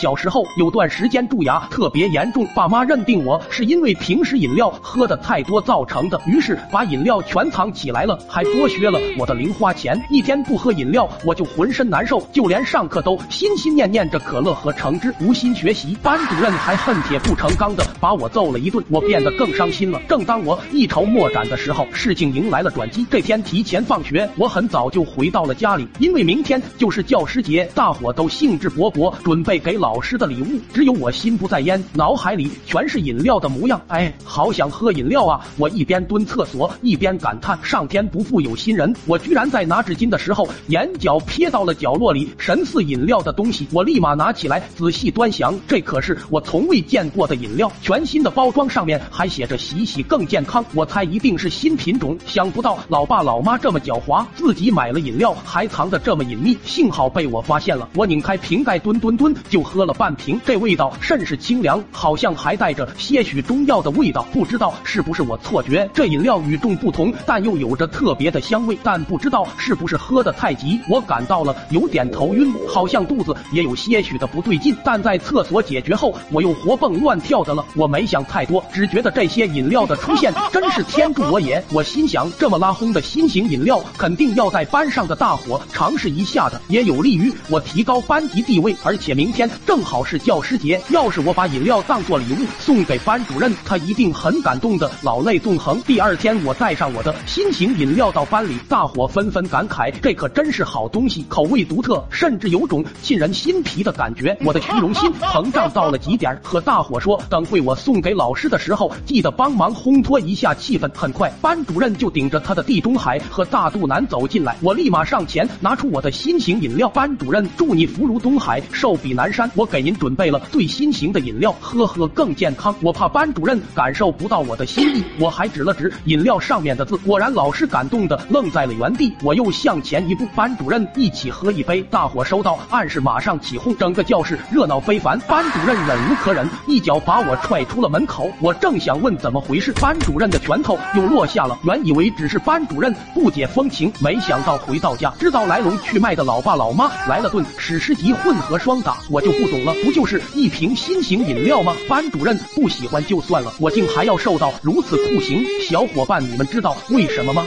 小时候有段时间蛀牙特别严重，爸妈认定我是因为平时饮料喝的太多造成的，于是把饮料全藏起来了，还剥削了我的零花钱。一天不喝饮料，我就浑身难受，就连上课都心心念念着可乐和橙汁，无心学习。班主任还恨铁不成钢的把我揍了一顿，我变得更伤心了。正当我一筹莫展的时候，事情迎来了转机。这天提前放学，我很早就回到了家里，因为明天就是教师节，大伙都兴致勃勃准备给老老师的礼物，只有我心不在焉，脑海里全是饮料的模样。哎，好想喝饮料啊！我一边蹲厕所，一边感叹上天不负有心人，我居然在拿纸巾的时候，眼角瞥到了角落里神似饮料的东西。我立马拿起来仔细端详，这可是我从未见过的饮料，全新的包装上面还写着“洗洗更健康”，我猜一定是新品种。想不到老爸老妈这么狡猾，自己买了饮料还藏得这么隐秘，幸好被我发现了。我拧开瓶盖，蹲蹲蹲就喝喝了半瓶，这味道甚是清凉，好像还带着些许中药的味道。不知道是不是我错觉，这饮料与众不同，但又有着特别的香味。但不知道是不是喝得太急，我感到了有点头晕，好像肚子也有些许的不对劲。但在厕所解决后，我又活蹦乱跳的了。我没想太多，只觉得这些饮料的出现真是天助我也。我心想，这么拉轰的新型饮料，肯定要在班上的大伙尝试一下的，也有利于我提高班级地位。而且明天正好是教师节，要是我把饮料当做礼物送给班主任，他一定很感动的老泪纵横。第二天，我带上我的新型饮料到班里，大伙纷纷感慨，这可真是好东西，口味独特，甚至有种沁人心脾的感觉。我的虚荣心膨胀到了极点，和大伙说，等会我送给老师的时候，记得帮忙烘托一下气氛。很快，班主任就顶着他的地中海和大肚腩走进来，我立马上前拿出我的新型饮料。班主任，祝你福如东海，寿比南山。我给您准备了最新型的饮料，喝喝更健康。我怕班主任感受不到我的心意，我还指了指饮料上面的字。果然，老师感动的愣在了原地。我又向前一步，班主任一起喝一杯。大伙收到暗示，马上起哄，整个教室热闹非凡。班主任忍无可忍，一脚把我踹出了门口。我正想问怎么回事，班主任的拳头又落下了。原以为只是班主任不解风情，没想到回到家，知道来龙去脉的老爸老妈来了顿史诗级混合双打。我就不懂了，不就是一瓶新型饮料吗？班主任不喜欢就算了，我竟还要受到如此酷刑。小伙伴，你们知道为什么吗？